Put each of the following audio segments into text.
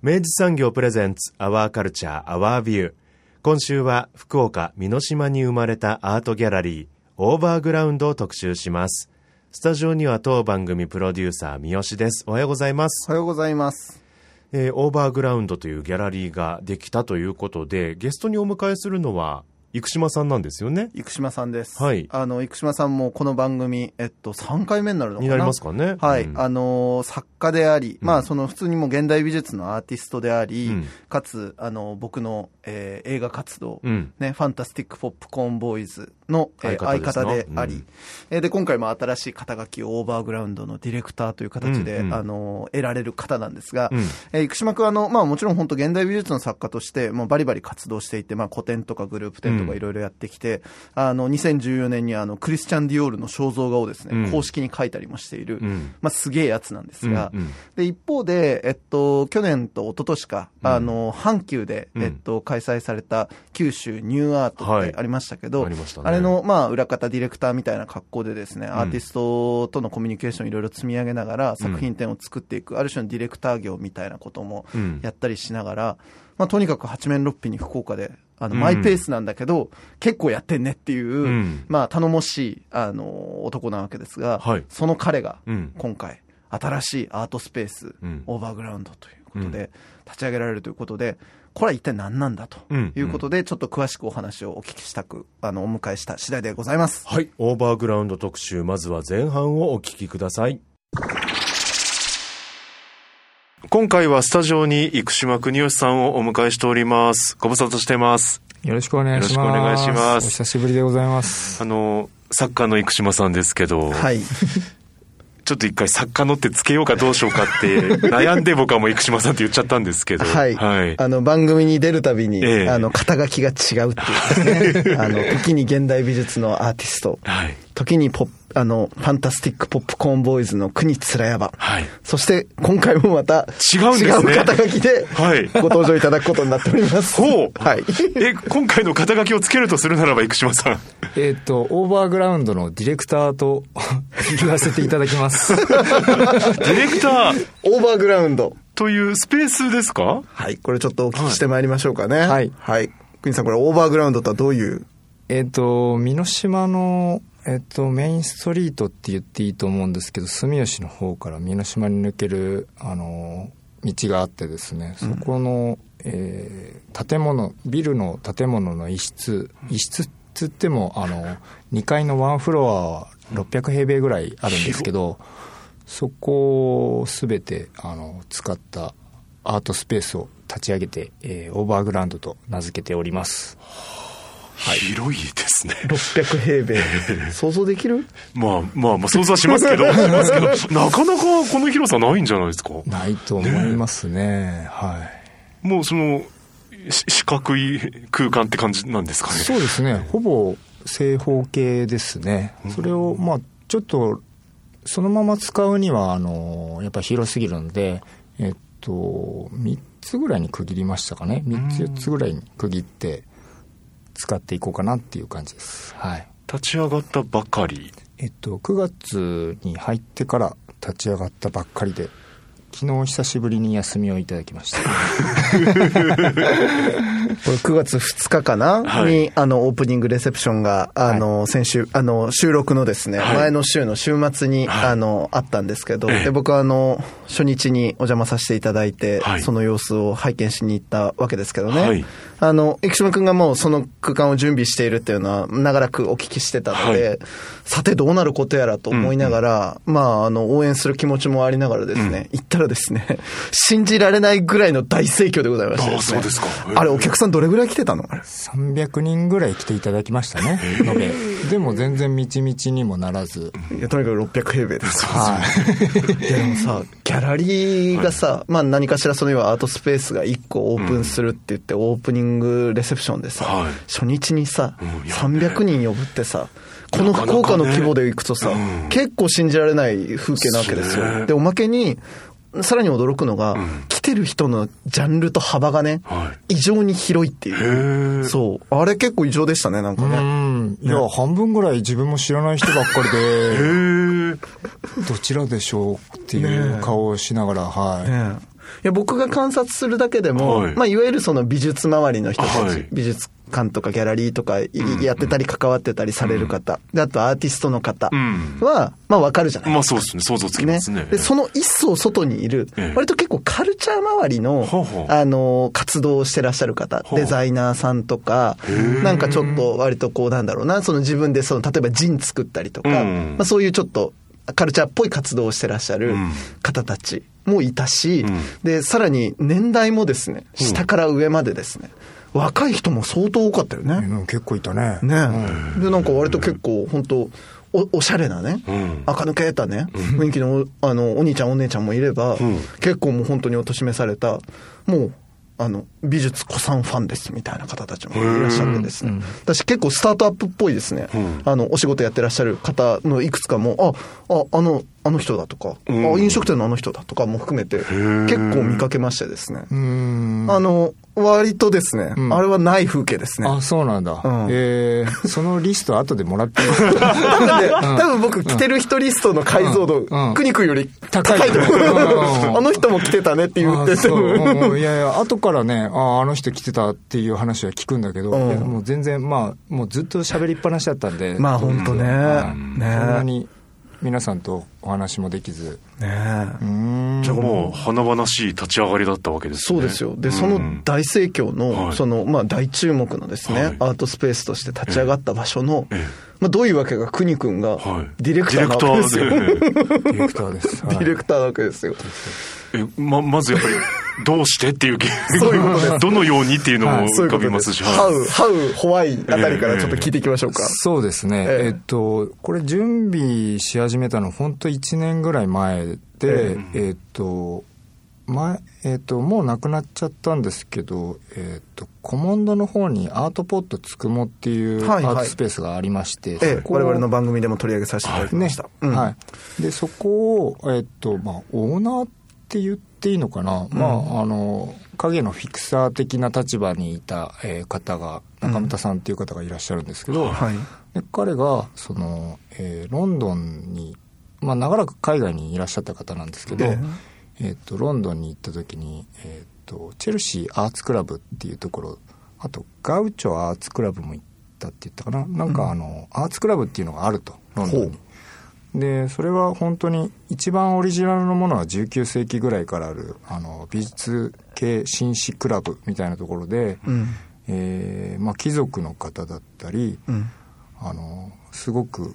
明治産業プレゼンツアワーカルチャーアワービュー今週は福岡美濃島に生まれたアートギャラリーオーバーグラウンドを特集します。スタジオには当番組プロデューサー三好です。おはようございます、おはようございます。えーオーバーグラウンドというギャラリーができたということでゲストにお迎えするのは生島さんなんですよね？生島さんです。はい。あの、生島さんもこの番組、えっと、3回目になるのかな？になりますかね？はい。うん。あの、作家であり、うん。まあ、その普通にもう現代美術のアーティストであり、うん。かつ、あの、僕の、えー映画活動、うん。ね、ファンタスティック・ポップコーン・ボーイズの、えー相相方方であり、うん。えーで、今回も新しい肩書きをオーバーグラウンドのディレクターという形で、うんうん。あの、得られる方なんですが、うん。えー生島君はあの、まあもちろん本当現代美術の作家として、もうバリバリ活動していて、まあ古典とかグループ展とかいろいろやってきて、あの、2014年にあの、クリスチャン・ディオールの肖像画をですね、うん。公式に描いたりもしている、うん。まあすげえやつなんですが、うんうん。で、一方で、えっと、去年と一昨年か、うん。あの、阪急で、うん。えっと、開催された九州ニューアートはい。ってありましたけど、ありましたね。あれの、まあ、裏方ディレクターみたいな格好でですね、アーティストとのコミュニケーションいろいろ積み上げながら、作品展を作っていく、ある種のディレクター業みたいなこともうん。やったりしながら、まあ、とにかく八面六臂に福岡で、あの、うん。マイペースなんだけど、結構やってんねっていう、うん。まあ、頼もしい、あの、男なわけですが、はい。その彼が、うん。今回、新しいアートスペース、うん。オーバーグラウンドということで、立ち上げられるということで、これは一体何なんだとうんいうことで、ちょっと詳しくお話をお聞きしたく、あの、お迎えした次第でございます。はい。オーバーグラウンド特集、まずは前半をお聞きください。今回はスタジオに生島国吉さんをお迎えしております。ご無沙汰してます。よろしくお願いします。よろしくお願いしますお久しぶりでございます。あの、作家の生島さんですけど、はい。ちょっと一回作家のってつけようかどうしようかって 悩んで僕はもう生島さんって言っちゃったんですけど、はい。はい。あの、番組に出るたびに、ええあの、肩書きが違うっていうですね。あの、時に現代美術のアーティスト、はい。時にポップ、あの、ファンタスティックポップコーンボーイズの国つらやば。はい。そして、今回もまた、違うんですね違う肩書きで、はいご登場いただくことになっております。ほうはい。え、今回の肩書きをつけるとするならば生島さん。えっ、と、オーバーグラウンドのディレクターと 言わせていただきます。ディレクターオーバーグラウンド。というスペースですか？はい。これちょっとお聞きしてまいりましょうかね。はいはい。国さん、これオーバーグラウンドとはどういう？えっと、美濃島の、えっ、と、メインストリートって言っていいと思うんですけど、住吉の方から美濃島に抜ける、あの、道があってですね、そこの、えー建物、ビルの建物の一室、一室っつっても、あの、2階のワンフロア600平米ぐらいあるんですけど、そこをすべて、あの、使ったアートスペースを立ち上げて、えーオーバーグラウンドと名付けております。広いですね。600平米。想像できる？まあまあまあ想像はしますけど、しますけど、なかなかこの広さないんじゃないですか？ないと思いますね。はい。もうその、し四角い空間って感じなんですかね？そうですね。ほぼ正方形ですね。それを、まあ、ちょっと、そのまま使うには、あの、やっぱ広すぎるので、えっと、3つぐらいに区切りましたかね。3つ、4つぐらいに区切って使っていこうかなっていう感じです。はい。立ち上がったばかり。えっと、9月に入ってから立ち上がったばっかりで、昨日久しぶりに休みをいただきました これ9月2日かな、はい。に、あの、オープニングレセプションが、あの、先週、あの、収録のですね、はい。前の週の週末に、あの、あったんですけど、ええ。で、僕はあの、初日にお邪魔させていただいて、はい。その様子を拝見しに行ったわけですけどね、はい。あの、生島くんがもうその空間を準備しているっていうのは、長らくお聞きしてたので、はい。さてどうなることやらと思いながら、まあ、あの、応援する気持ちもありながらですね、行ったらですね、信じられないぐらいの大盛況でございましてね。あそうですか。あれ、お客さんどれぐらい来てたの？あれ。300人ぐらい来ていただきましたね でも全然みちみちにもならず。いや、とにかく600平米です。はい。でもさ、ギャラリーがさ、まあ何かしらその要はアートスペースが1個オープンするって言って、オープニングレセプションでさ、はい。初日にさ、うんいや。300人呼ぶってさ、この福岡の規模で行くとさ、うん。結構信じられない風景なわけですよ。で、おまけに、さらに驚くのが、来てる人のジャンルと幅がね、は異常に広いっていう。そう。あれ結構異常でしたね、なんかうね。ん。いや半分ぐらい自分も知らない人ばっかりでどちらでしょうっていう顔をしながらはい、ねや僕が観察するだけでも、はい。いまあ、いわゆるその美術周りの人たち、はい。美術館とかギャラリーとかいやってたり関わってたりされる方、であとアーティストの方うん。は、まあわかるじゃないまあですか。そうですね。想像つきますね。で、その一層外にいるええ、割と結構カルチャー周りのあの、活動をしてらっしゃる方、デザイナーさんとか、なんかちょっと割とこうなんだろうな、その自分でその、例えばジン作ったりとか、うん。まあそういうちょっと、カルチャーっぽい活動をしてらっしゃるうん。方たちもいたし、うん。で、さらに年代もですね、下から上までですね、若い人も相当多かったよね。うん結構いたね。ね、で、なんか割と結構、本当お、おしゃれなね、うん。垢抜けたね、雰囲気の、あの、お兄ちゃんお姉ちゃんもいれば、ん。結構もう本当にお年めされた、もう、あの、美術古参ファンですみたいな方たちもいらっしゃってですね。私結構スタートアップっぽいですね、ん。あの、お仕事やってらっしゃる方のいくつかも、あ、あ、あの、あの人だとか、うん。あ、飲食店のあの人だとかも含めて、結構見かけましてですね。うん。あの、割とですね、ん。あれはない風景ですね。あそうなんだ、うん。えー、そのリスト後でもらっていい？ですか多分ね、多分僕着てる人リストの解像度、うん。クニ君より高いと思う。う。ん。あの人も着てたねって言ってて。いやいや後からねああの人来てたっていう話は聞くんだけど、もう全然まあもうずっと喋りっぱなしだったんで。まあ本当ね。はいね。そんなに皆さんとお話もできず。ねうーん。じゃあもう華々しい立ち上がりだったわけですね。そうですよ。で、ん。その大盛況の、はい。その、まあ大注目のですね、はい。アートスペースとして立ち上がった場所の、ええ。まあどういうわけか、国君がはい。ディレクターなわけですよ。ディレクターでディレクターです、ディレクターなわけです。よ。えままずやっぱり どうしてっていうそういうことです。どのようにっていうのも浮かびますし、ハはい。ウ、ハウ、ホワイあたりからちょっと聞いていきましょうか。そうですね、ええ。えっと、これ準備し始めたの、本当1年ぐらい前で、えっと、前、えっと、もうなくなっちゃったんですけど、えっと、コモンドの方にアートポットつくもっていうアはいはい。ートスペースがありまして、ええそ、こを我々の番組でも取り上げさせていただきまねした。うん。はい、でそこを、えっとまあ、オーナーって言っていいのかな、まあ、あの影のフィクサー的な立場にいた、えー方が中村さんっていう方がいらっしゃるんですけど、はい。で彼がその、えーロンドンに、まあ、長らく海外にいらっしゃった方なんですけど、ええー、とロンドンに行った時に、えー、とチェルシーアーツクラブっていうところあとガウチョアーツクラブも行ったって言ったかな？なんかあの、アーツクラブっていうのがあるとロンドンに。でそれは本当に一番オリジナルのものは19世紀ぐらいからあるあの美術系紳士クラブみたいなところで、うん。えーまあ、貴族の方だったり、うん。あのすごく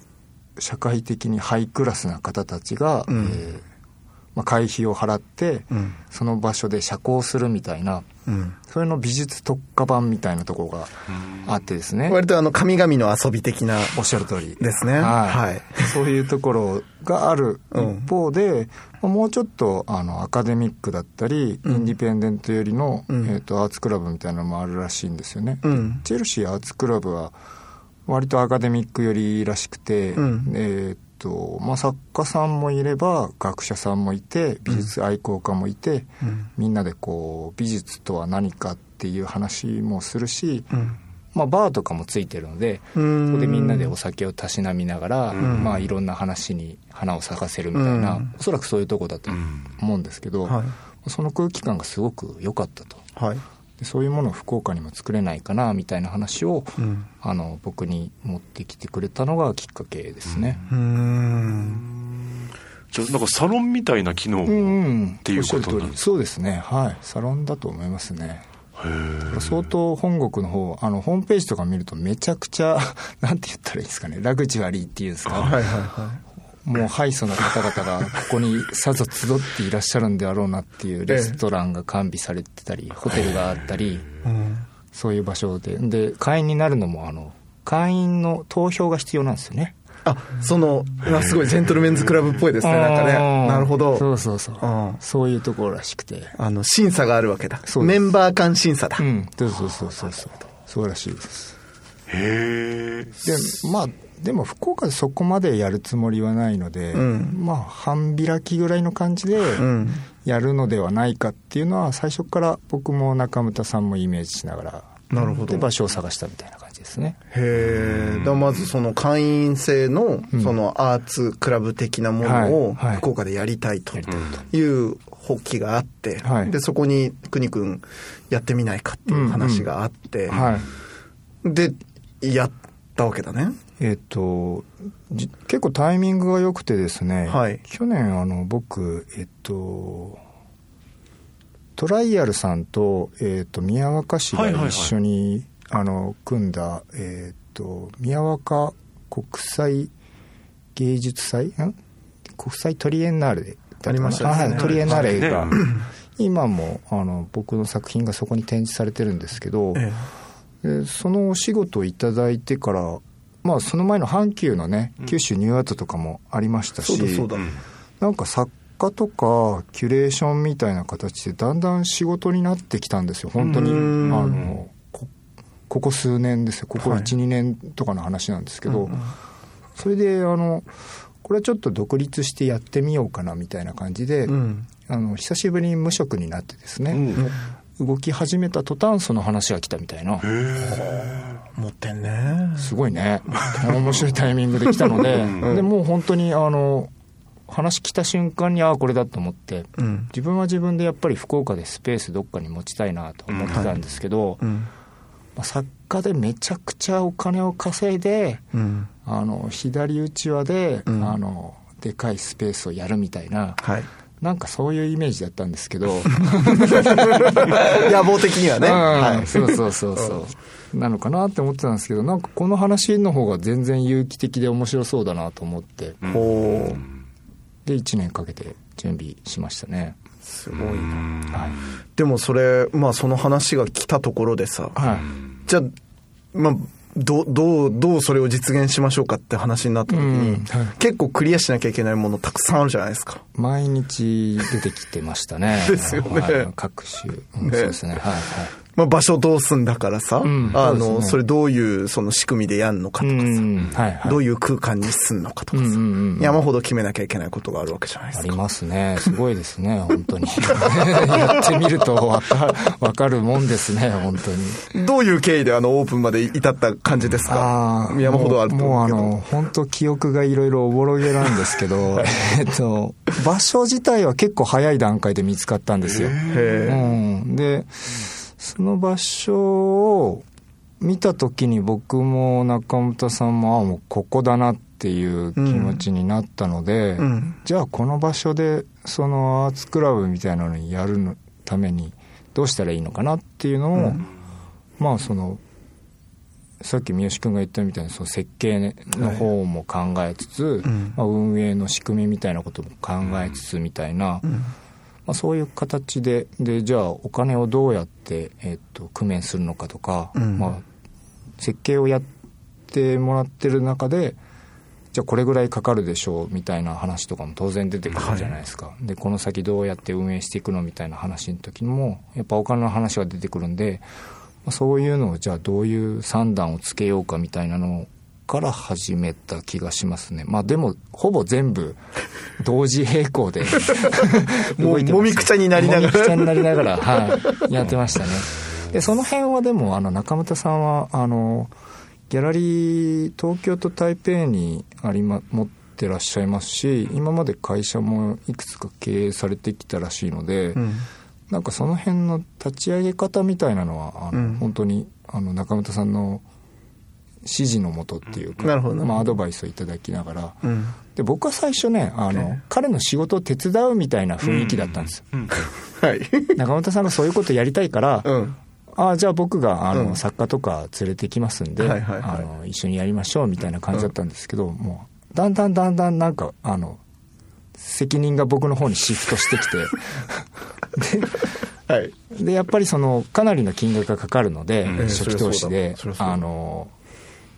社会的にハイクラスな方たちが、うんえーまあ、会費を払って、うん。その場所で社交するみたいなうん。それの美術特化版みたいなところがあってですね、割とあの、神々の遊び的な、おっしゃる通り。ですね。はい。はい。そういうところがあるうん。一方で、まあもうちょっとあのアカデミックだったり、うん。インディペンデント寄りの、うん。えー、とアーツクラブみたいなのもあるらしいんですよね。うん。チェルシーアーツクラブは割とアカデミック寄りらしくて、うん。えーっとまあ、作家さんもいれば学者さんもいて美術愛好家もいて、うん。みんなでこう美術とは何かっていう話もするし、うん。まあ、バーとかもついてるのでそこでみんなでお酒をたしなみながら、まあ、いろんな話に花を咲かせるみたいな、おそらくそういうとこだと思うんですけど、はいその空気感がすごく良かったと。はいでそういうものを福岡にも作れないかなみたいな話を、うん。あの僕に持ってきてくれたのがきっかけですね。うーん。じゃあなんかサロンみたいな機能っていうことおっしゃる通り。なんですそうですね。はい。サロンだと思いますね。相当本国の方あのホームページとか見るとめちゃくちゃ なんて言ったらいいですかね。ラグジュアリーっていうんですか、はいはいはもうハイソな方々がここにさぞ集っていらっしゃるんであろうなっていうレストランが完備されてたり、ホテルがあったり、そういう場所で。で会員になるのもあの会員の投票が必要なんですよね。あそのうわすごいジェントルメンズクラブっぽいですねなん。かねうんなるほど。そうそうそう。うん。そういうところらしくて。あの審査があるわけだ。メンバー間審査だ、うん。そうそうそうそうそう。そうらしいです。へえでまあでも福岡でそこまでやるつもりはないので、うん。まあ半開きぐらいの感じでうん。やるのではないかっていうのは最初から僕も中村さんもイメージしながらなるほど。で場所を探したみたいな感じですね。へえだからまずその会員制のそのアーツクラブ的なものを福岡でやりたいといいう発起があって、はい。でそこに邦君やってみないかっていう話があって、はい。でやったわけだねえっ、とじ結構タイミングが良くてですね、はい。去年あの僕えっ、とトライアルさんと,、えっと宮若市が一緒に、あの組んだ、えっと宮若国際芸術祭ん？国際トリエンナーレでありましたね。はいトリエンナーレが、はい。今もあの僕の作品がそこに展示されてるんですけど、そのお仕事をいただいてから、まあ、その前の阪急のね九州ニューアートとかもありましたし、そうだそうだ、なんか作家とかキュレーションみたいな形でだんだん仕事になってきたんですよ本当に。あうん。のこここ数年ですよ。ここはい。12、年とかの話なんですけど、それであのこれはちょっと独立してやってみようかなみたいな感じで、うん。あの久しぶりに無職になってですね、動き始めた途端その話が来たみたいな。持ってんね。すごいね。面白いタイミングで来たので、でもう本当にあの話来た瞬間にああこれだと思って、うん。自分は自分でやっぱり福岡でスペースどっかに持ちたいなと思ってたんですけど、うん。まあ作家でめちゃくちゃお金を稼いでうん。あの左うちわで、うん。あのでかいスペースをやるみたいなはいなんかそういうイメージだったんですけど、野望的にはね、うん。はい、そうそうそうそう。なのかなって思ってたんですけどなんかこの話の方が全然有機的で面白そうだなと思って。ほう。で1年かけて準備しましたね。すごいな。はい、でもそれまあその話が来たところでさ。はい、じゃあまあどどうどうそれを実現しましょうかって話になった時に、うんはい。結構クリアしなきゃいけないものたくさんあるじゃないですか。毎日出てきてましたね。ですよね。はい各種、うんねそうですね。はいはいまあ、場所どうすんだからさ、ん。あのそれどういうその仕組みでやんのかとかさ、うん。はいはい。どういう空間にすんのかとかさ、うんうんうん。山ほど決めなきゃいけないことがあるわけじゃないでありすか。ますね。すごいですね本当に。やってみるとわかわかるもんですね本当に。どういう経緯であのオープンまで至った感じですか？ああ山ほどあるともうもうあ思うけど。の本当記憶がいろいろおぼろげなんですけど えっと場所自体は結構早い段階で見つかったんですよ、うん、でその場所を見た時に僕も中本さんもあもうここだなっていう気持ちになったので、うん。じゃあこの場所でそのアーツクラブみたいなのにやるのためにどうしたらいいのかなっていうのを、まあそのさっき三好君が言ったみたいにその設計の方も考えつつ、ん。まあ、運営の仕組みみたいなことも考えつつみたいな、まあ、そういう形ででじゃあお金をどうやって、えっと工面するのかとか、うん。まあ、設計をやってもらってる中でじゃあこれぐらいかかるでしょうみたいな話とかも当然出てくるじゃないですか、でこの先どうやって運営していくのみたいな話の時にもやっぱお金の話が出てくるんで、まあ、そういうのをじゃあどういう算段をつけようかみたいなのから始めた気がしますね。まあでもほぼ全部同時並行で もうもみくちゃになりながら。もみくちゃになりながら、はい、やってましたね。でその辺はでもあの中村さんはあのギャラリー東京と台北にあり、ま、持ってらっしゃいますし今まで会社もいくつか経営されてきたらしいので、うん。なんかその辺の立ち上げ方みたいなのはあの、うん。本当にあの中村さんの指示のもとっていうか、まあ、アドバイスをいただきながら、うん。で僕は最初ねあの、ええ。彼の仕事を手伝うみたいな雰囲気だったんですよ、はい。中村さんがそういうことやりたいから、うん。ああじゃあ僕があの、うん。作家とか連れてきますんで、はいはいはい。あの一緒にやりましょうみたいな感じだったんですけど、もうだんだんだんだんなんかあの責任が僕の方にシフトしてきて。はい。でやっぱりそのかなりの金額がかかるので、うん。初期投資であの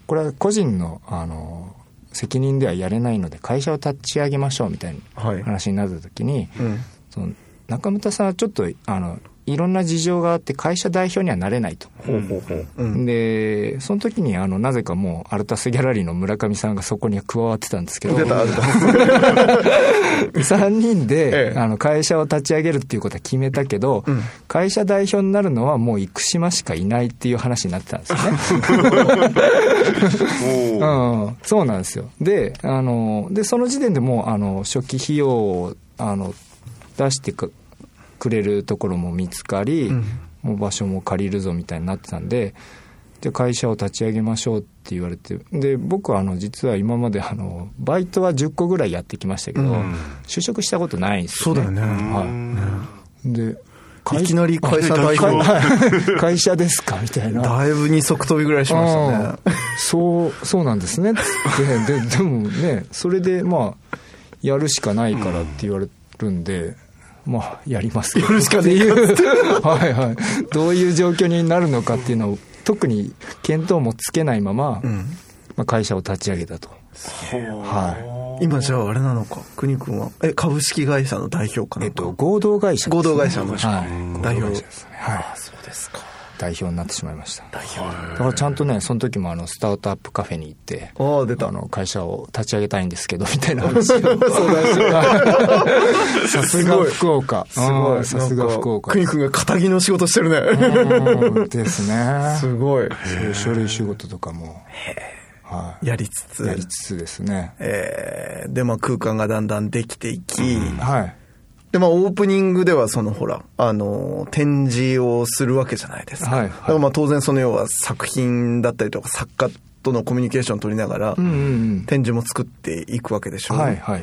これは個人のあの責任ではやれないので会社を立ち上げましょうみたいはい。な話になった時に、うん。その中村さんはちょっとあのいろんな事情があって会社代表にはなれないと。ほうほうほう。うんでその時にあのなぜかもうアルタスギャラリーの村上さんがそこに加わってたんですけど。出た出た。3人で、ええ。あの会社を立ち上げるっていうことは決めたけど、うん。会社代表になるのはもう生島しかいないっていう話になってたんですよね。うん、そうなんですよ。で、あの、で、その時点でもう、あの、初期費用を、あの、出してくくれるところも見つかり、うん。もう場所も借りるぞみたいになってたんで、で、会社を立ち上げましょうって言われて、で、僕は、あの、実は今まで、あの、バイトは10個ぐらいやってきましたけど、うん。就職したことないんですよ、ね。そうだよね。はい。で、いきなり会社代会表 会社ですかみたいな。だいぶ二足飛びぐらいしましたね。うんそうそうなんですね。ってででもねそれでまあやるしかないからって言われるんで、まあやりますやるしかねいう。はいはい。どういう状況になるのかっていうのを特に見当もつけないまま、うん。まあ、会社を立ち上げたと。は今じゃああれなのか？国君は？え株式会社の代表かいえっと合同会社ね、合同会社のはい。代表。ですね。はい。そうですか代表になってしまいました。だからちゃんとねその時もあのスタートアップカフェに行ってああ出た。あの会社を立ち上げたいんですけどみたいな。話をさすが福岡。すごい。うんさすが福岡。国君が仇の仕事してるね。うんですね。すごい。そういう書類仕事とかも、はやりつつ。い、やりつつですね、えーでまあ空間がだんだんできていき、はいでまあオープニングではそのほらあの展示をするわけじゃないですか、はいはい。だからまあ当然その要は作品だったりとか作家とのコミュニケーションを取りながら、うんうん展示も作っていくわけでしょ、うんはいはいはい。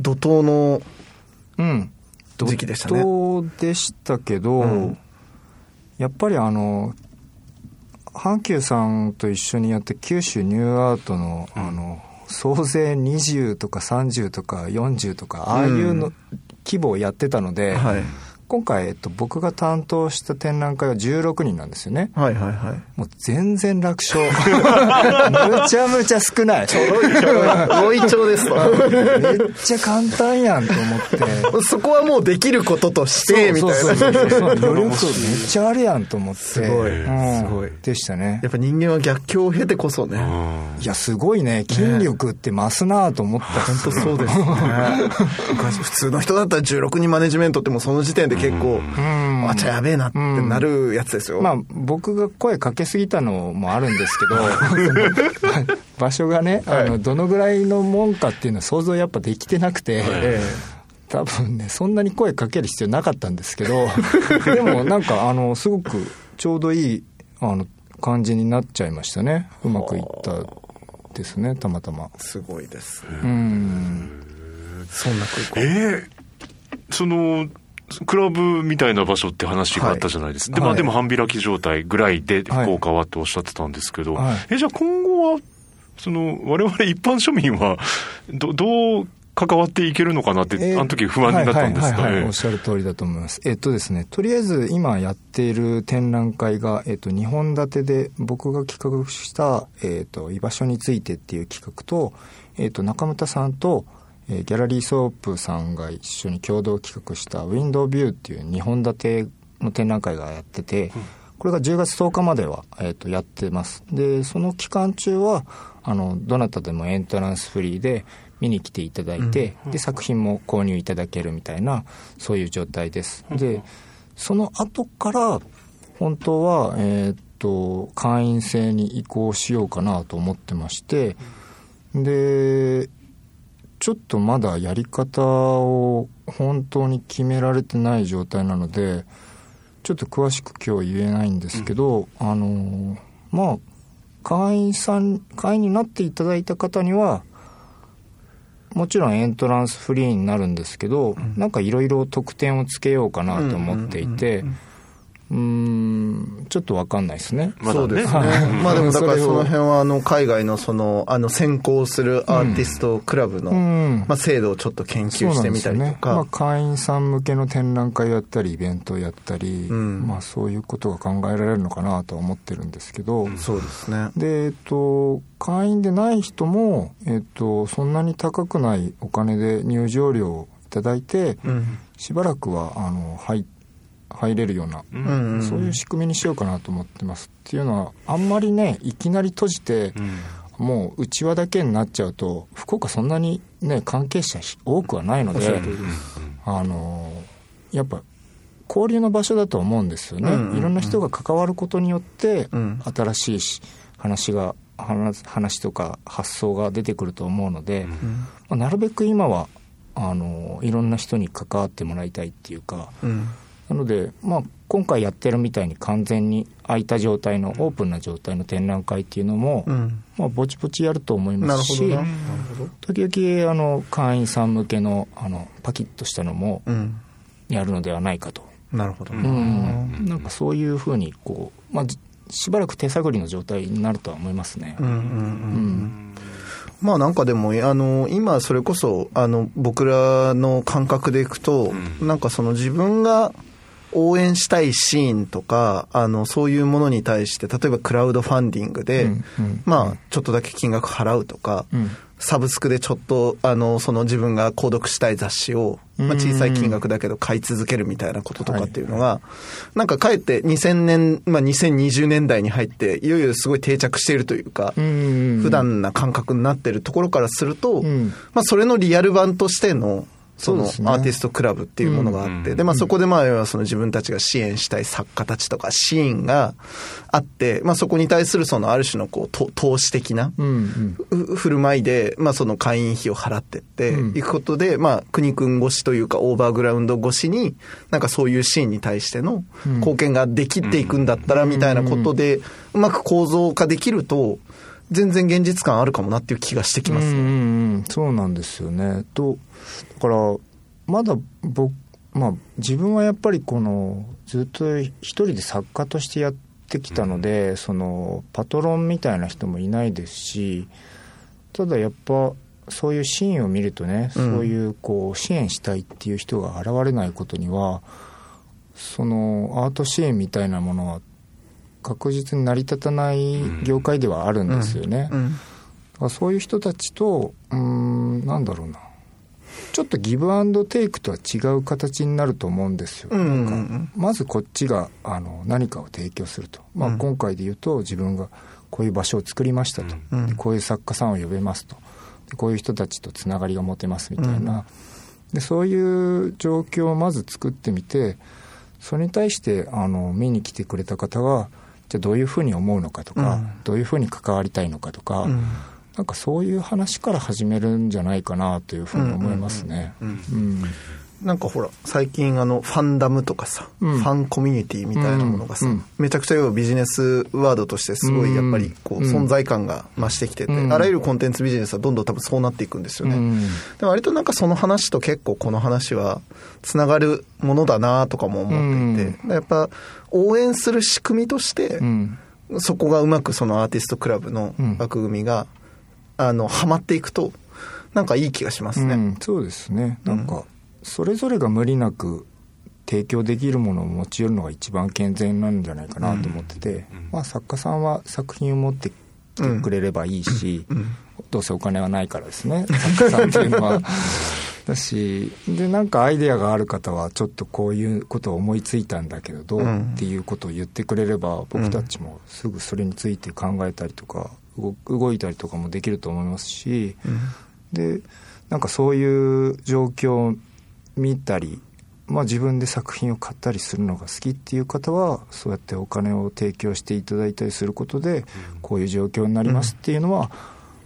怒涛のうん。時期でしたね。怒涛でしたけど、うん。やっぱりあの阪急さんと一緒にやって九州ニューアートの,、あの総勢20とか30とか40とかああいうの、規模をやってたので、はい。今回、えっと、僕が担当した展覧会は16人なんですよね。はいはいはい。もう全然楽勝。むちゃむちゃ少ない。ロイ調ですと。めっちゃ簡単やんと思って。そこはもうできることとしてみたいなそうそう。そうそうめっちゃあるやんと思って。すごいうん、すごい。でしたね。やっぱ人間は逆境を経てこそね。いやすごいね。筋力って増すなと思った、本当そうですね。普通の人だったら16人マネジメントってもうその時点で結構ん。あちゃやべえなってなるやつですよ、まあ僕が声かけすぎたのもあるんですけど 場所がねあのどのぐらいのもんかっていうのは想像やっぱできてなくて、え多分ねそんなに声かける必要なかったんですけど でもなんかあのすごくちょうどいいあの感じになっちゃいましたね。うまくいったですねたまたま。えすごいですうん。そんな空港えーそのクラブみたいな場所って話があったじゃないですか、でまあ、はい。でも半開き状態ぐらいではい。福岡はっておっしゃってたんですけど、はい。えじゃあ今後はその我々一般庶民はどどう関わっていけるのかなって、えーあの時不安になったんですか？はいおっしゃる通りだと思います。えっとですね、とりあえず今やっている展覧会が、えっと、2本立てで僕が企画した、えっと、居場所についてっていう企画と、えっと、中村さんと、えーギャラリーソープさんが一緒に共同企画したウィンドウビューっていう2本立ての展覧会がやってて、これが10月10日までは、えっとやってます。で、その期間中は、あの、どなたでもエントランスフリーで見に来ていただいて、で、作品も購入いただけるみたいな、そういう状態です。で、その後から、本当は、えーっと会員制に移行しようかなと思ってましてでちょっとまだやり方を本当に決められてない状態なのでちょっと詳しく今日言えないんですけど、あのまあ会員さん会員になっていただいた方にはもちろんエントランスフリーになるんですけど、なんかいろいろ特典をつけようかなと思っていて、うーん、ちょっとわかんないですね。まだねそうですね。まあでもだからその辺はあの海外のそのあの先行するアーティストクラブの、うんまあ制度をちょっと研究してみたりとまあ、か。会員さん向けの展覧会やったりイベントをやったり、うんまあ、そういうことが考えられるのかなとは思ってるんですけど、そうですね。で、えっと、会員でない人も、えっと、そんなに高くないお金で入場料をいただいて、うん。しばらくはあの入入れるような、うんうんそういう仕組みにしようかなと思ってます。っていうのはあんまりねいきなり閉じて、もう内輪だけになっちゃうと福岡そんなにね関係者多くはないので、あのやっぱ交流の場所だと思うんですよね、うんうんうん。いろんな人が関わることによって、うん。新しいし話が話話とか発想が出てくると思うので、まあ、なるべく今はあのいろんな人に関わってもらいたいっていうかうん。なので、まあ、今回やってるみたいに完全に空いた状態のオープンな状態の展覧会っていうのも、うん。まあ、ぼちぼちやると思いますしな。なるほど。時々あの会員さん向けのあのパキッとしたのもうん。やるのではないかと、なるほど。うんなんかそういうふうにこう、まあ、じしばらく手探りの状態になるとは思いますね。うんうんうんまあなんかでも、あの、今それこそ、あの、僕らの感覚でいくと、なんかその自分が応援したいシーンとか、あの、そういうものに対して、例えばクラウドファンディングで、うんうん。まあ、ちょっとだけ金額払うとか、うん。サブスクでちょっと、あの、その自分が購読したい雑誌を、まあ、小さい金額だけど買い続けるみたいなこととかっていうのが、なんかかえって2000年、まあ、2020年代に入って、いよいよすごい定着しているというか、うん。普段な感覚になってるところからすると、うん。まあ、それのリアル版としての、そのアーティストクラブっていうものがあって、うんで、まあそこでまあ要はその自分たちが支援したい作家たちとかシーンがあって、まあそこに対するそのある種のこうと投資的な振る舞いで、まあその会員費を払ってってうん。いくことで、まあ国君越しというかオーバーグラウンド越しに、なんかそういうシーンに対しての貢献ができていくんだったらみたいなことで、うまく構造化できると、全然現実感あるかもなっていう気がしてきますね。うんうんうん、そうなんですよね。とだからまだ僕、まあ、自分はやっぱりこのずっと一人で作家としてやってきたので、そのパトロンみたいな人もいないですしただやっぱそういうシーンを見るとね、うんそういうこう支援したいっていう人が現れないことにはそのアート支援みたいなものは確実に成り立たない業界ではあるんですよね。そういう人たちとうーんなんだろうな。ちょっとギブアンドテイクとは違う形になると思うんですよ、なんかまずこっちがあの何かを提供すると、まあ、うん。今回で言うと自分がこういう場所を作りましたと、こういう作家さんを呼べますと。でこういう人たちとつながりが持てますみたいな、でそういう状況をまず作ってみてそれに対してあの見に来てくれた方がじゃあどういうふうに思うのかとか、うん。どういうふうに関わりたいのかとか、うん。なんかそういう話から始めるんじゃないかなというふうに思いますね。うん。うんなんかほら、最近あの、ファンダムとかさ、うん。ファンコミュニティみたいなものがさ、うんうん。めちゃくちゃ要はビジネスワードとしてすごいやっぱりこう、うん。存在感が増してきてて、うん。あらゆるコンテンツビジネスはどんどん多分そうなっていくんですよね。うん。で割となんかその話と結構この話はつながるものだなとかも思っていて、やっぱ応援する仕組みとして、うん。そこがうまくそのアーティストクラブのうん。枠組みが、あの、はまっていくと、なんかいい気がしますね。うん。そうですね。なんかそれぞれが無理なく提供できるものを持ち寄るのが一番健全なんじゃないかなと思ってて、まあ、作家さんは作品を持ってきてくれればいいし、どうせお金はないからですね。作家さんっていうのは。だしでなんかアイデアがある方はちょっとこういうことを思いついたんだけどどう、うん。っていうことを言ってくれれば僕たちもすぐそれについて考えたりとか動動いたりとかもできると思いますし、でなんかそういう状況を見たりまあ、自分で作品を買ったりするのが好きっていう方はそうやってお金を提供していただいたりすることでこういう状況になりますっていうのは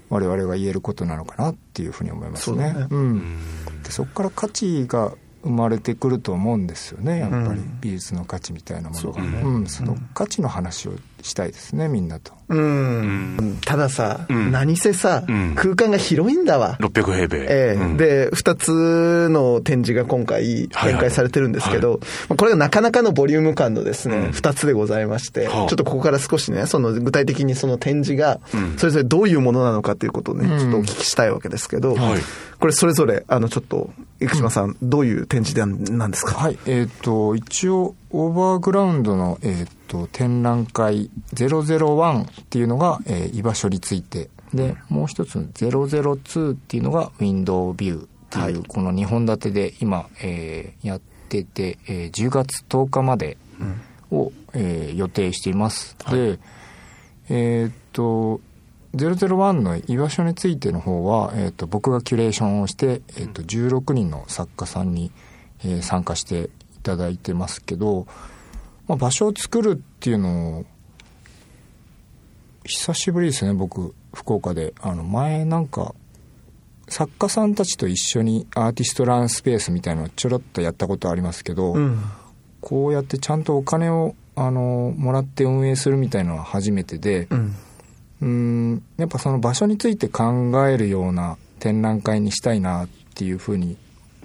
我々が言えることなのかなっていうふうに思いますね。そね。うん、でそこから価値が生まれてくると思うんですよねやっぱり。うん。美術の価値みたいなものが。そうだね。うん、その価値の話をしたいですねみんなと。うん、たださ、うん。何せさ、うん。空間が広いんだわ。600平米。ええ。うん、で、二つの展示が今回展開されてるんですけど、まあこれがなかなかのボリューム感のですね、うん。二、つでございまして、はあ。ちょっとここから少しね、その具体的にその展示がうん、それぞれどういうものなのかということをね、うん。ちょっとお聞きしたいわけですけど、はい。これそれぞれ、あの、ちょっと、生島さん、どういう展示でなんですか？はい、えっ、と、一応、オーバーグラウンドの、えっ、と、展覧会001っていうのが、えー居場所について。で、もう一つの002っていうのが、ウィンドウビューっていう、はい。この2本立てで今、えーやってて、えー10月10日までを、えー予定しています。で、えっ、と、001の居場所についての方は、えー、と僕がキュレーションをして、えー、と16人の作家さんに、えー参加していただいてますけど、まあ、場所を作るっていうのを久しぶりですね僕福岡であの前なんか作家さんたちと一緒にアーティストランスペースみたいなのをちょろっとやったことありますけど、うん。こうやってちゃんとお金をあのもらって運営するみたいなのは初めてで、うん。うんやっぱその場所について考えるような展覧会にしたいなっていうふうに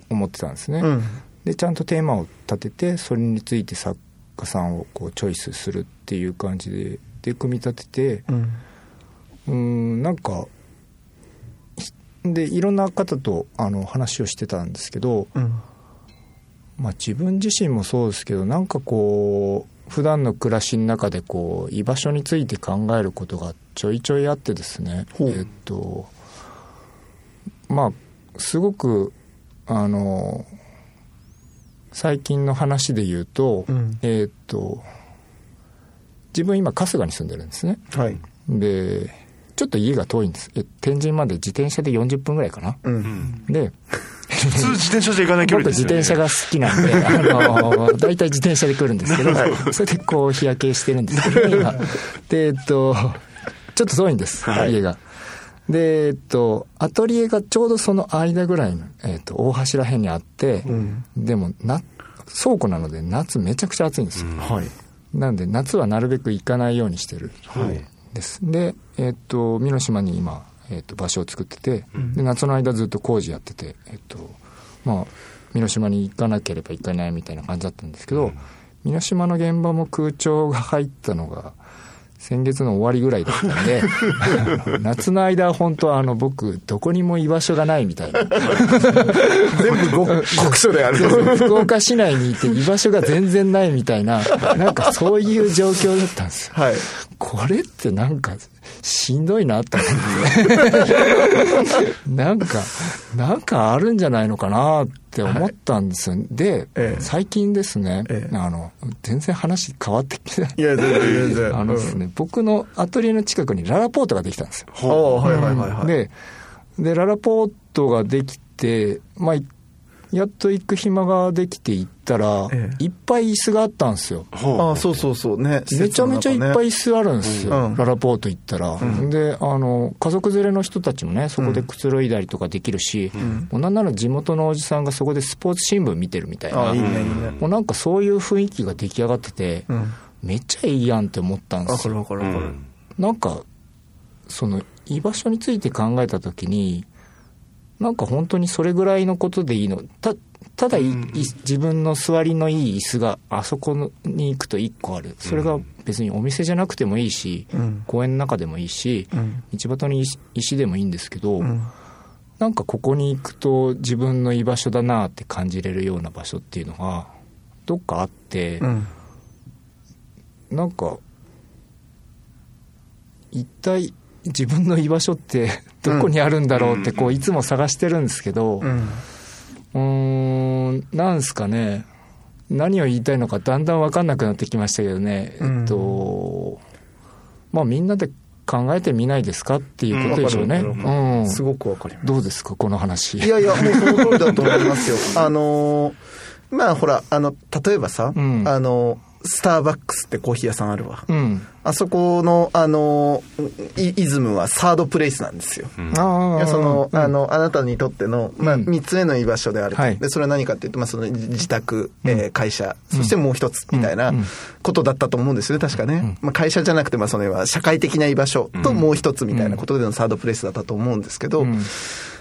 思ってたんですね、うん。でちゃんとテーマを立ててそれについて作家さんをこうチョイスするっていう感じでで組み立ててうん。うんなんかひでいろんな方とあの話をしてたんですけど、うん。まあ、自分自身もそうですけどなんかこう普段の暮らしの中でこう居場所について考えることがちょいちょいあってですねえっとまあすごくあの最近の話で言うと、うんえっと自分今春日に住んでるんですねはい。でちょっと家が遠いんですえ天神まで自転車で40分ぐらいかなう。うんんで普通自転車じゃ行かない距離僕ですよね。自転車が好きなんで、あの、大体自転車で来るんですけど、それでこう日焼けしてるんですけど、今。で、えっと、ちょっと遠いんです、はい家が。で、えっと、アトリエがちょうどその間ぐらいの、えっと、大橋ら辺にあって、うん。でも、な、倉庫なので夏めちゃくちゃ暑いんですよ。はい。なんで夏はなるべく行かないようにしてる。はい。です。で、えっと、美濃島に今、えっと、場所を作ってて、で、夏の間ずっと工事やってて、えっと、まあ、美濃島に行かなければいけないみたいな感じだったんですけど、美濃島の現場も空調が入ったのが、先月の終わりぐらいだったんで、夏の間は本当あの僕、どこにも居場所がないみたいな。全部ご極所である。福岡市内にいて居場所が全然ないみたいな、なんかそういう状況だったんですよ。はい。これってなんかしんどいなって思ってなんかなんかあるんじゃないのかなって思ったんですよ、で、ええ。最近ですね、ええ。あの全然話変わってきてない。いや、全然全然。あのですね、僕のアトリエの近くにララポートができたんですよ。はいはいはいはい。ででララポートができてまあいやっと行く暇ができて行ったら、ええ。いっぱい椅子があったんですよ。ああ、そうそうそう。ね。めちゃめちゃいっぱい椅子あるんですよ、うん。ララポート行ったら、であの家族連れの人たちもねそこでくつろいだりとかできるし、もうなんなら地元のおじさんがそこでスポーツ新聞見てるみたいな。いいね、いいね。もうなんかそういう雰囲気が出来上がってて、うん。めっちゃいいやんって思ったんでわかるすよわかるわかる。なんかその居場所について考えた時になんか本当にそれぐらいのことでいいの？たただい、い自分の座りのいい椅子があそこに行くと1個あるそれが別にお店じゃなくてもいいし、うん。公園の中でもいいし、うん。道端に石石でもいいんですけど、うん。なんかここに行くと自分の居場所だなって感じれるような場所っていうのがどっかあって、うん。なんか一体自分の居場所ってどこにあるんだろうってこういつも探してるんですけどうん。んなんすかね。何を言いたいのかだんだん分かんなくなってきましたけどね、うん。えっとまあみんなで考えてみないですかっていうことでしょうね、うん。すごくわかります。どうですかこの話。いやいや、もうその通りだと思いますよ。あのーまあほら、あの、例えばさ、うん。あの、スターバックスってコーヒー屋さんあるわ。うん。あそこの、あの、イイズムはサードプレイスなんですよ。あいやその、うん。あの、あなたにとっての、まあ、うん。三つ目の居場所であると。はい。で、それは何かっていうと、まあ、その、自宅、えー会社、そしてもう一つ、みたいなうん。ことだったと思うんですよね、確かね。まあ、会社じゃなくて、まあ、その、は社会的な居場所ともう一つみたいなことでのサードプレイスだったと思うんですけど、うん。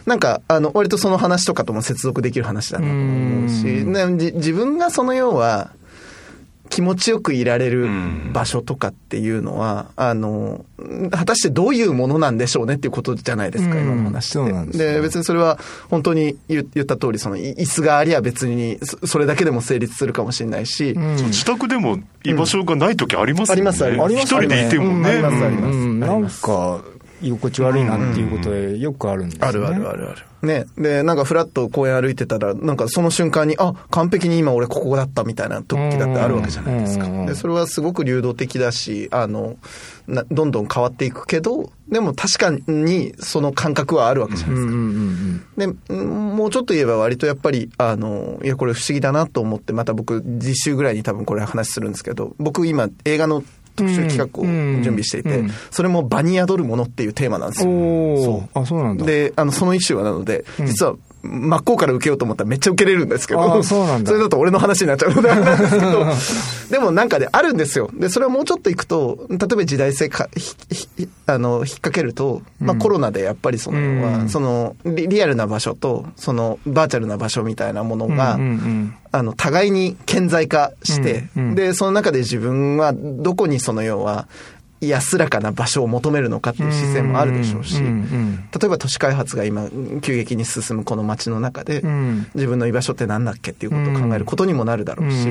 なんか、あの、割とその話とかとも接続できる話だなと思うし、う自分がその要は、気持ちよくいられる場所とかっていうのは、あの、果たしてどういうものなんでしょうねっていうことじゃないですか、うん。今の話って。で別にそれは本当に言言った通り、その、い椅子がありゃ別にそ、それだけでも成立するかもしれないし、うん。自宅でも居場所がない時ありますもんね。ありますあります。一人でいてもね。ありますあります。うん。なんあります。か、居心地悪いなっていうことでよくあるんですね。あるあるあるある。ね。で、なんかフラッと公園歩いてたら、なんかその瞬間に、あ、完璧に今俺ここだったみたいな時だってあるわけじゃないですか。で、それはすごく流動的だし、あの、などんどん変わっていくけど、でも確かにその感覚はあるわけじゃないですか。で、うんもうちょっと言えば割とやっぱり、あの、いや、これ不思議だなと思って、また僕、次週ぐらいに多分これ話するんですけど、僕今映画の特集企画を準備していて、うんそれも場に宿るものっていうテーマなんですうん。よ。あ、そうなんだ。で、あの、その一種はなので、うん実は、真っ向から受けようと思ったらめっちゃ受けれるんですけど、それだと俺の話になっちゃうのであれなんですけど、でもなんかであるんですよ。で、それはもうちょっといくと、例えば時代性か、ひひあの、引っ掛けると、まあコロナでやっぱりその、うん。そのリ、リアルな場所と、その、バーチャルな場所みたいなものが、うんうん。あの、互いに顕在化して、うんうん。で、その中で自分はどこにその要は、安らかな場所を求めるのかっていう視線もあるでしょうし、例えば都市開発が今、急激に進むこの街の中で、うん。自分の居場所って何だっけっていうことを考えることにもなるだろうし、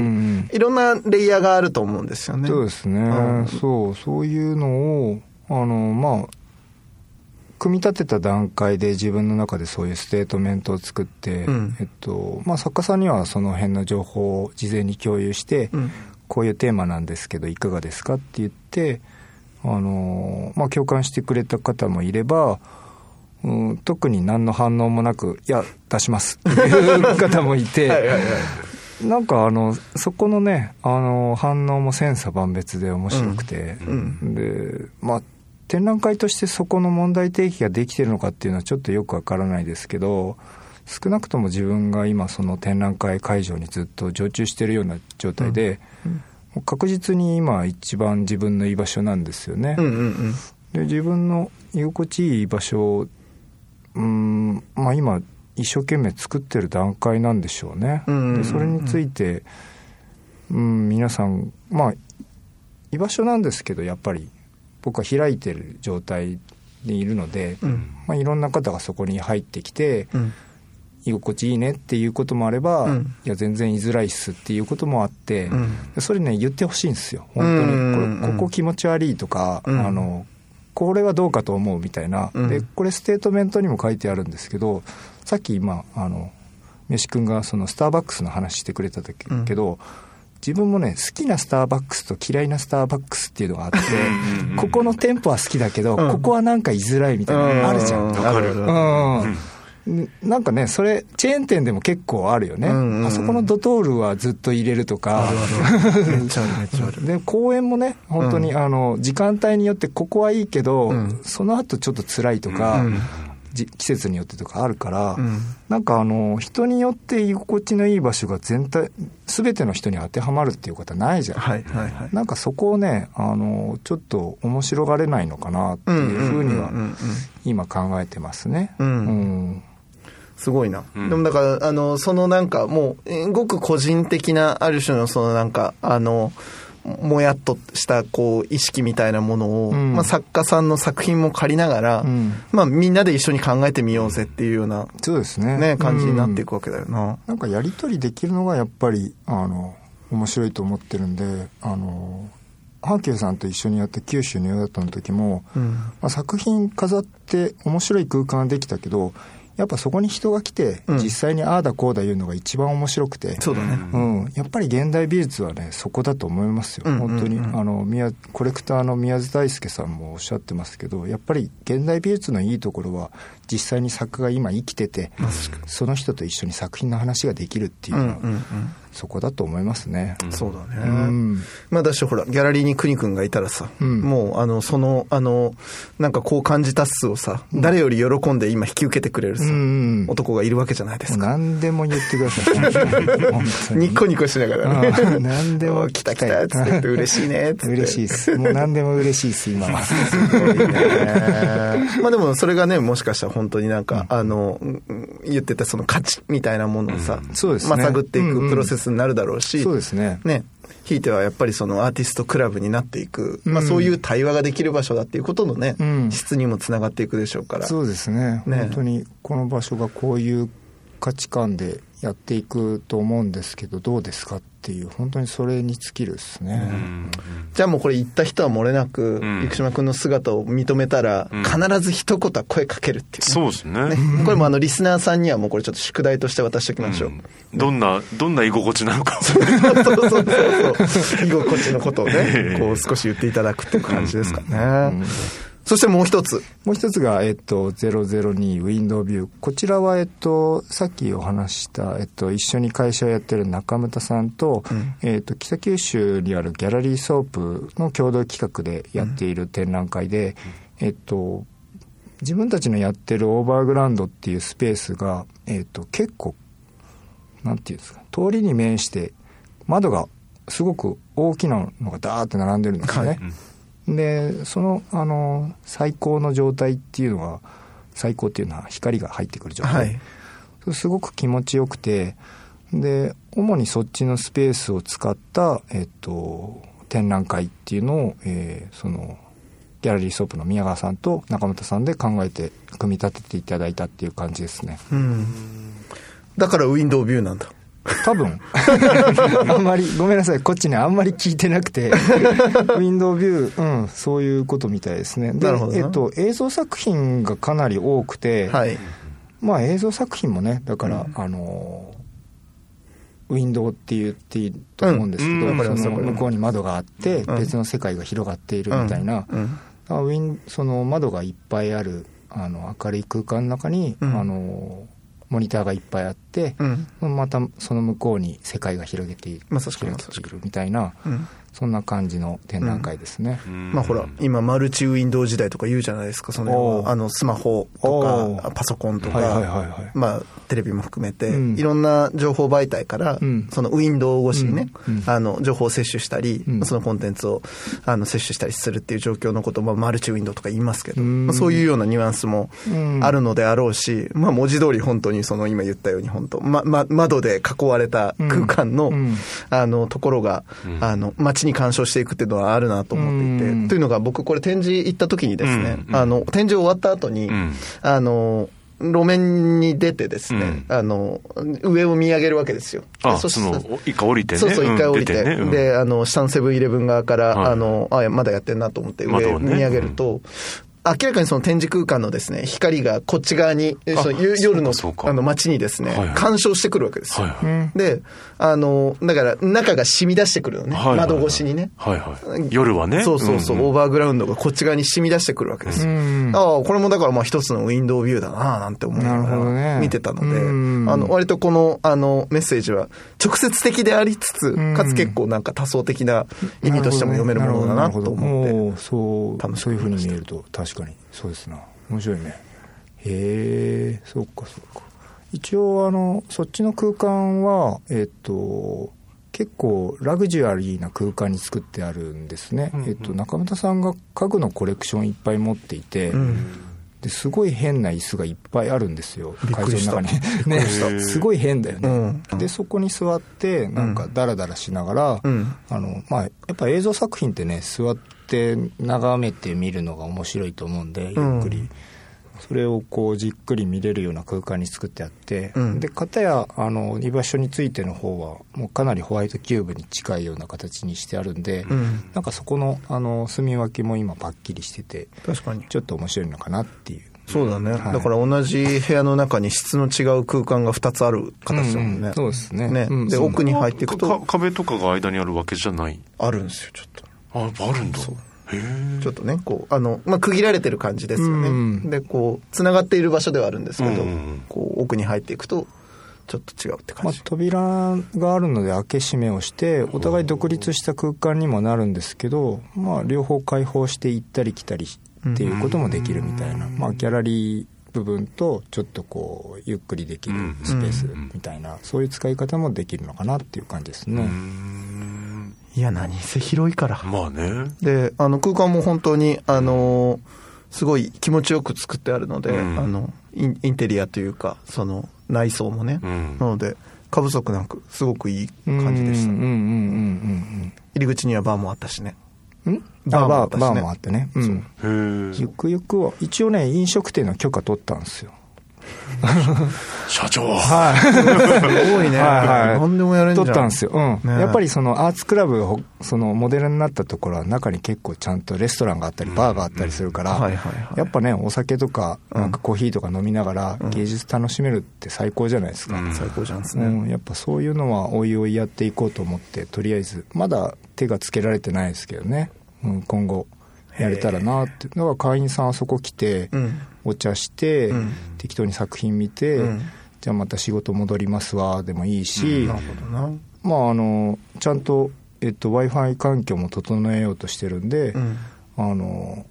いろんなレイヤーがあると思うんですよね。そうですね、うん。そうそういうのをあのまあ組み立てた段階で自分の中でそういうステートメントを作って、うん。えっとまあ、作家さんにはその辺の情報を事前に共有して、うん。こういうテーマなんですけどいかがですかって言ってあの、まあ、共感してくれた方もいれば、うん、特に何の反応もなく「いや出します」っていう方もいて。はいはいはい。なんかあのそこのねあの反応も千差万別で面白くて、うんでまあ展覧会としてそこの問題提起ができてるのかっていうのはちょっとよくわからないですけど少なくとも自分が今その展覧会会場にずっと常駐してるような状態で、もう確実に今一番自分の居場所なんですよね。うんうんうん。で自分の居心地いい場所をうんまあ今一生懸命作ってる段階なんでしょうね、うんうんうんうん。でそれについて、うん、皆さんまあ居場所なんですけどやっぱり僕は開いてる状態にいるので、うん。まあ、いろんな方がそこに入ってきて、うん居心地いいねっていうこともあれば、うん。いや全然居づらいっすっていうこともあって、うん。でそれね言ってほしいんですよ。本当うんうん。うんにこれここ気持ち悪いとか、うん。あのこれはどうかと思うみたいな、うん。でこれステートメントにも書いてあるんですけどさっき今あの飯君がそのスターバックスの話してくれた時うん。けど、自分もね好きなスターバックスと嫌いなスターバックスっていうのがあってここの店舗は好きだけど、うん。ここはなんか居づらいみたいなのあるじゃん。ううんなんかねそれチェーン店でも結構あるよね、うんうんうん。あそこのドトールはずっと入れるとか。で公園もね本当に、うん。あの時間帯によってここはいいけど、うん。その後ちょっと辛いとか、うんじ季節によってとかあるから、うん。なんかあの人によって居心地のいい場所が全体全ての人に当てはまるっていうことはないじゃん、はいはいはい。なんかそこをねあのちょっと面白がれないのかなっていうふうには今考えてますね。うん。うんすごいな。うん。でもだから、あの、そのなんかもう、えーごく個人的な、ある種のそのなんか、あの、もやっとしたこう意識みたいなものを、うん。まあ、作家さんの作品も借りながら、うん。まあ、みんなで一緒に考えてみようぜっていうような、そうですね。ね、感じになっていうんくわけだよな。なんかやり取りできるのがやっぱりあの面白いと思ってるんであの阪急さんと一緒にやった九州のヨダットの時も、うん。まあ、作品飾って面白い空間ができたけどやっぱそこに人が来て、うん。実際にああだこうだ言うのが一番面白くて。そうだね。うん、やっぱり現代美術はねそこだと思いますよ、本当に。あの宮コレクターの宮津大輔さんもおっしゃってますけどやっぱり現代美術のいいところは実際に作家が今生きててその人と一緒に作品の話ができるっていうのは、うんうんうんそこだと思いますね。そうだね。うんまあだしほら、ギャラリーに国君がいたらさ、うんもう、あの、その、あの、なんかこう感じたっすをさ、誰より喜んで今引き受けてくれるさ、うん男がいるわけじゃないですか。何でも言ってください。ニッコニコしながらね。うん何でも来た来たっつって言って嬉しいねっつって。嬉しいです。もう何でも嬉しいです、今は。まあでもそれがね、もしかしたら本当になんか、あの、うん言ってたその価値みたいなものをさ、そうですねまあ探っていくプロセスになるだろうし、そうですね。ね、ひいてはやっぱりそのアーティストクラブになっていく、まあうんそういう対話ができる場所だっていうことのね、うん。質にもつながっていくでしょうから。そうですね。ね。本当にこの場所がこういう価値観でやっていくと思うんですけどどうですか？っていう本当にそれに尽きるですね、じゃあもうこれ行った人は漏れなく、ん生島君の姿を認めたら、ん必ず一言は声かけるっていうね、そうですね。ねこれもあのリスナーさんにはもうこれちょっと宿題として渡しておきましょう。どんな、どんな居心地なのか。そうそうそうそう。居心地のことをね、こう少し言っていただくっていう感じですかね。そしてもう一つ。もう一つが、えっと、002ウィンドウビュー。こちらは、えっと、さっきお話しした、えっと、一緒に会社をやってる中村さんと、えっと、北九州にあるギャラリーソープの共同企画でやっている展覧会で、えっと、自分たちのやってるオーバーグラウンドっていうスペースが、えっと、結構、なんていうんですか、通りに面して、窓がすごく大きなのがダーって並んでるんですよね。はいでそのあの最高の状態っていうのは最高っていうのは光が入ってくる状態、はい。すごく気持ちよくてで主にそっちのスペースを使った、えっと、展覧会っていうのを、えーそのギャラリーソープの宮川さんと中本さんで考えて組み立てていただいたっていう感じですねうん。だからウィンドウビューなんだ。多分。あんまりごめんなさい。こっちねあんまり聞いてなくて。ウィンドウビュー、うん、そういうことみたいですね。でなるほどな。えっと、映像作品がかなり多くて、はい。まあ映像作品もねだから、あのウィンドウって言っていいと思うんですけど、うん。その向こうに窓があって、うん。別の世界が広がっているみたいな、ウィンその窓がいっぱいあるあの明るい空間の中に、うん。あのモニターがいっぱいあって、うん。またその向こうに世界が広げていくみたいな、うん。そんな感じの展覧会ですね。まあほら、今マルチウィンドウ時代とか言うじゃないですか。そおの、う。あの、スマホとか、パソコンとはいはいか、はいはい。まあ、テレビも含めて、うん。いろんな情報媒体から、うん。そのウィンドウ越しにね、うん。うん。あの、情報を摂取したり、うん。そのコンテンツを、あの、摂取したりするっていう状況のことを、まあ、マルチウィンドウとか言いますけど、うん。まあ、そういうようなニュアンスもうん。あるのであろうし、まあ、文字通り本当にその今言ったように本当、ま、ま、窓で囲われた空間の、うん。あの、ところが、あの、街に干渉していくっていうのはあるなと思っていて、うん。というのが僕これ展示行った時にですね、うんあの、展示終わった後に、うん。あの、路面に出てですね、あの、上を見上げるわけですよ。あ、でしその、一回降りてね。そうそう、ん一回降りて。出ね。うん。で、あの、下のセブンイレブン側から、はい。あの、あ、まだやってんなと思って上窓をね。見上げると、明らかにその展示空間のですね、光がこっち側に、そのゆ夜のあの街にですね、はいはい。干渉してくるわけですよ。はいはい。で、あの、だから中が染み出してくるのね、はいはいはい。窓越しにね。はいはい。夜はね。そうそうそう、んんオーバーグラウンドがこっち側に染み出してくるわけですよ。うんああ、これもだからまあ一つのウィンドウビューだななんて思いな。がらね。見てたので、うんあの、割とこの、あの、メッセージは直接的でありつつ、うんかつ結構なんか多層的な意味としても読めるものだなと思って。おそうそういうふうに見えると確かにそうですな。面白いね。へえそっかそっか。一応あのそっちの空間はえっと結構ラグジュアリーな空間に作ってあるんですね、えっと、中村さんが家具のコレクションいっぱい持っていて、うんですごい変な椅子がいっぱいあるんですよ。会場の中に。ね。すごい変だよね、うん。でそこに座ってなんかダラダラしながら、うん。あのまあ、やっぱ映像作品ってね座って眺めて見るのが面白いと思うんでゆっくり、うんそれをこうじっくり見れるような空間に作ってあって、うんで片やあの居場所についての方はもうかなりホワイトキューブに近いような形にしてあるんで、うんなんかそこのあの住み分けも今パッキリしてて確かに。ちょっと面白いのかなっていうそうだね、はいだから同じ部屋の中に質の違う空間が2つある形だもんね。うんうんそうですねねで、うんそう奥に入っていくかと、壁とかが間にあるわけじゃない？あるんですよ、ちょっと。あ、やっぱあるんだ。へえ。ちょっとね、こう、あの、まあ、区切られてる感じですよね。うん。で、こう、繋がっている場所ではあるんですけど、こう、奥に入っていくと、ちょっと違うってまあ感じ。、扉があるので開け閉めをしてお互い独立した空間にもなるんですけど、まあ、両方開放して行ったり来たりっていうこともできるみたいな、まあ、ギャラリー部分とちょっとこうゆっくりできるスペースみたいな、そういう使い方もできるのかなっていう感じですね。いや、何せ広いから。まあね。で、あの空間も本当に、あのーすごい気持ちよく作ってあるので、うんあのイン、テリアというか、その内装もね。うんなので、過不足なく、すごくいい感じでした。うんうんうん入り口にはバーもあったしね。うん？バーもあバーったしねバーもあってね。うん。へえ。ゆくゆくは、一応ね、飲食店の許可取ったんですよ。社長。はい。すごいね。はいはい何でもやれんじゃん。取ったんですよ。うん。ねやっぱりそのアーツクラブそのモデルになったところは中に結構ちゃんとレストランがあったりバーがあったりするから、やっぱね、お酒とかなんかコーヒーとか飲みながら芸術楽しめるって最高じゃないですか。うん最高じゃんですね。うん、やっぱそういうのはおいおいやっていこうと思ってとりあえずまだ手がつけられてないですけどね、うん、今後やれたらなってだから会員さんあそこ来て、うんお茶して、うん適当に作品見て、うんじゃあまた仕事戻りますわでもいいし、なるほどな。まああのちゃんと、えっと、w i f i 環境も整えようとしてるんで、うん。あの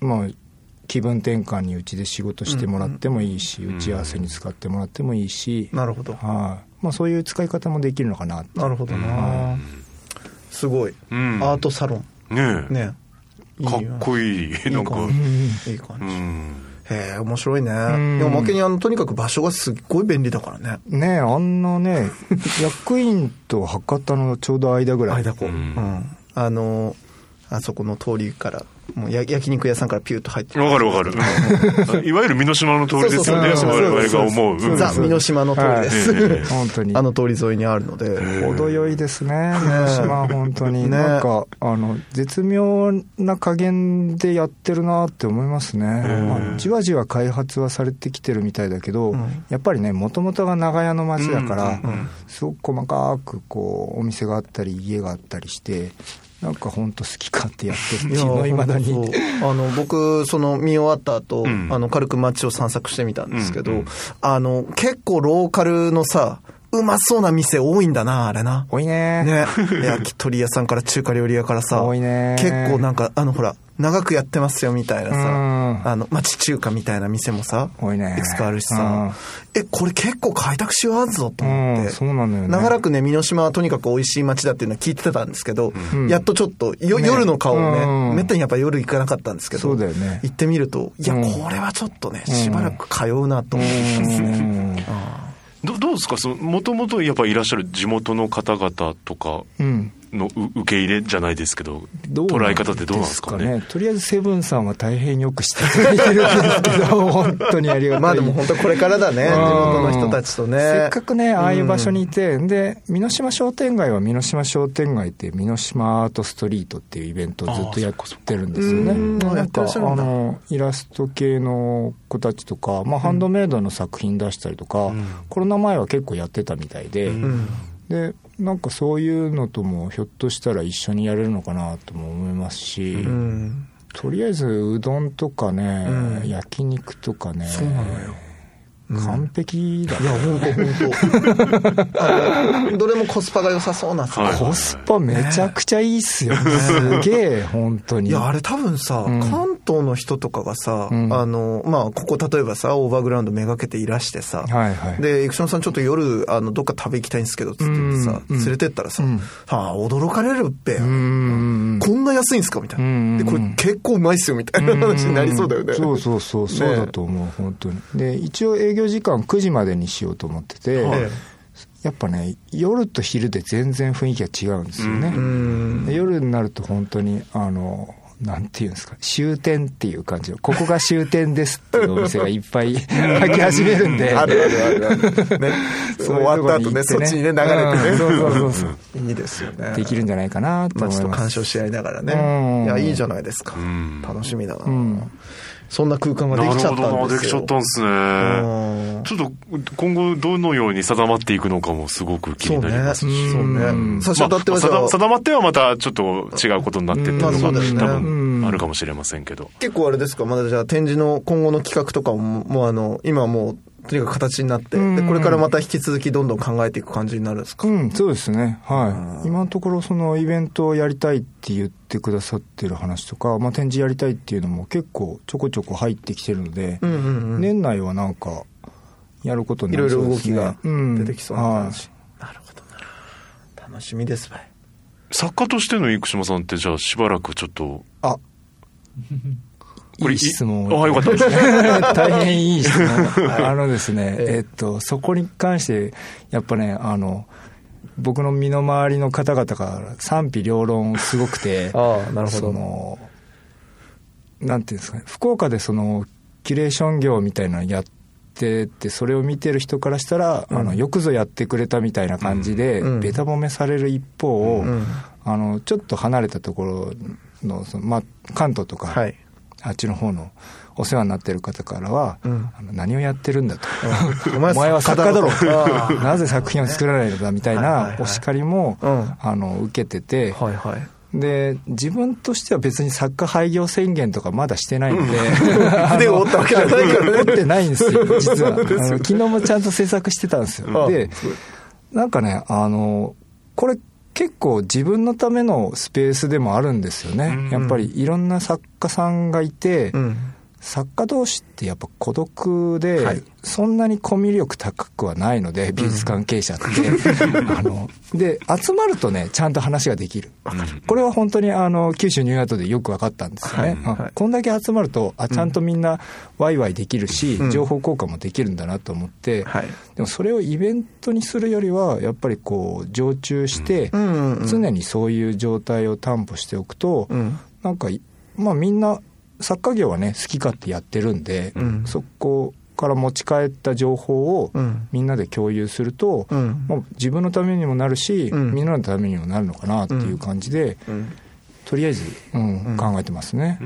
まあ気分転換にうちで仕事してもらってもいいし、打ち合わせに使ってもらってもいいし、なるほど。はいまあ、そういう使い方もできるのかなってなるほどな。すごい。うんアートサロン。ねえ。ね。かっこいい。なんか。いい感じ。へえ、面白いね。んでも、おまけに、あの、とにかく場所がすっごい便利だからね。ねえあんなね 役員と博多のちょうど間ぐらい間こう。ううんん。あの、あそこの通りから、もうや焼肉屋さんからピューッと入ってわかるわかる。いわゆる身の島の通りですよね。我々が思う。ザ・美濃島の通りです。はい。本当に。あの通り沿いにあるので。程よいですね宮島本当に、ねなんかあの絶妙な加減でやってるなって思いますね、まあ、じわじわ開発はされてきてるみたいだけど、ん。やっぱりねもともとが長屋の町だから、すごく細かくこうお店があったり家があったりしてなんか本当好き勝手やってるっていうのをいまだに。あの僕その見終わった後、うん。あの軽く街を散策してみたんですけど、うんうん。あの結構ローカルのさうまそうな店多いんだなあれな。多いねね。焼き鳥屋さんから中華料理屋からさ多いね結構なんかあのほら長くやってますよみたいなさ、うん。あの町中華みたいな店もさ多いね。いくつかあるしさ、えこれ結構開拓しようあるぞと思って、うんそうなのよね。長らくね、美濃島はとにかく美味しい街だっていうのは聞いてたんですけど、ん。やっとちょっとよ、ね。夜の顔をね、うん。めったにやっぱ夜行かなかったんですけど、そうだよね。行ってみると、いや、うん。これはちょっとね、しばらく通うなと思ったんですね。うん。どどうですか？その、もともとやっぱいらっしゃる地元の方々とかうんのう受け入れじゃないですけど、どう捉え方ってどうなんですかね？とりあえずセブンさんは大変よくしてくれてるんですけど、本当にありがたい。まあでも本当これからだね、地元の人たちとね。せっかくね、ああいう場所にいて、で、美濃島商店街は美濃島商店街って、美濃島アートストリートっていうイベントをずっとやってるんですよね。なんか、あの、イラスト系の子たちとか、まあ、ハンドメイドの作品出したりとか、コロナ前は結構やってたみたいで、うんでなんかそういうのともひょっとしたら一緒にやれるのかなとも思いますし、うんとりあえずうどんとかね、うん焼肉とかねそうなのよ。完璧だいや、本当本当どれもコスパが良さそうなさ。はい。コスパめちゃくちゃいいっすよ、すげえ本当に。いや、あれ多分さ、うん。関東の人とかがさ、うん。あの、まあ、ここ例えばさ、オーバーグラウンドめがけていらしてさ、はいはい。で、エクションさんちょっと夜、あの、どっか食べ行きたいんですけど、つってさ、うん連れてったらさ、うん。はあ、驚かれるっぺ。うん。こんな安いんすか？みたいな。うんで、これ結構うまいっすよ、みたいな話になりそうだよね。そうそうそうそうだと思う本当に。で一応営業時間9時までにしようと思ってて、えやっぱね夜と昼で全然雰囲気が違うんですよね、夜になると本当にあのなんていうんですか終点っていう感じのここが終点ですっていうお店がいっぱい 開き始めるんであるあるあるある。ね。そう終わった後ね、そっちにね、流れてね。うんそうそうそうそういいですよね。できるんじゃないかなとまあちょっと思います、鑑賞し合いながらうね。んいや、いいじゃないですかん。楽しみだな。んそんな空間がでなきちゃっるほどな、たんでよ。ですきちゃったんですね。うんちょっと今後どのように定まっていくのかもすごく気そうね。になりますそうし。ね。最初だってまあはじゃあ定定まってはまたちょっと違うことになってっていうのが、多うん分あるかもしれませんけど。結構あれですか、まだじゃあ展示の今後の企画とかも、もうあの、今もうとにかく形になって、うんで、これからまた引き続きどんどん考えていく感じになるんですか、うん、そうですね。はい。今のところ、そのイベントをやりたいって言ってくださってる話とか、まあ、展示やりたいっていうのも結構ちょこちょこ入ってきてるので、うんうんうん。年内はなんか、やることになりいろいろそうですね。動きが出てきそうな感はいじ。なるほどな。楽しみですばい。作家としての生島さんってじゃあしばらくちょっとあ、これいい。質問。あよかったです 大変いい質問。あのですね、ええ。えっと、そこに関して、やっぱね、あの、僕の身の回りの方々から賛否両論すごくて、ああ、なるほそど。の、なんていうんですかね、福岡でその、キュレーション業みたいなのやってて、それを見てる人からしたら、あの、よくぞやってくれたみたいな感じで、うん。べた褒めされる一方を、うんあの、ちょっと離れたところの、そのまあ、関東とか、はい。あっちの方のお世話になってる方からは、うん。あの何をやってるんだと。おお前は作家だろ。なぜ作品を作らないのだみたいないお叱りも、うん。あの受けてて、はいはい。で自分としては別に作家廃業宣言とかまだしてないので、筆を折ったわけじゃないからね。折ってないんですよ 実は。昨日もちゃんと制作してたんですよ。あでなんかねあのこれ結構自分のためのスペースでもあるんですよね、うんやっぱりいろんな作家さんがいて、うん。作家同士ってやっぱ孤独で、はい。そんなにコミュ力高くはないので美術関係者って、あので集まるとねちゃんと話ができる。これは本当にあの九州ニューアートでよく分かったんですよね、はい。はい。あこんだけ集まるとあちゃんとみんなワイワイできるし、うん。情報交換もできるんだなと思って、はい。でもそれをイベントにするよりはやっぱりこう常駐して、うん。うん。うん。常にそういう状態を担保しておくと、うん。なんかい、まあみんな、作家業はね、好き勝手やってるんで、うんそこから持ち帰った情報をうんみんなで共有すると、うんまあ、自分のためにもなるし、うんみんなのためにもなるのかなっていう感じで、うん。とりあえず、うん考えてますね。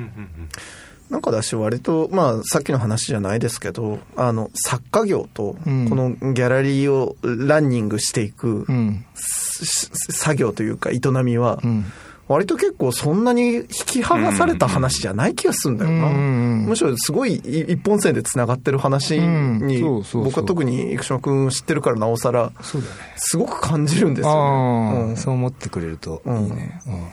なんかだし割と、まあ、さっきの話じゃないですけど、あの、作家業と、こうんのギャラリーをランニングしていく、うん。す作業というか営みはう、ん。割と結構そんなに引き剥がされた話じゃない気がするんだよな。うんうんうんむしろすごいい一本線で繋がってる話うんに、僕は特に生島君知ってるからなおさら。すごく感じるんですあよあ、ね。うんそう思ってくれるといいね。うん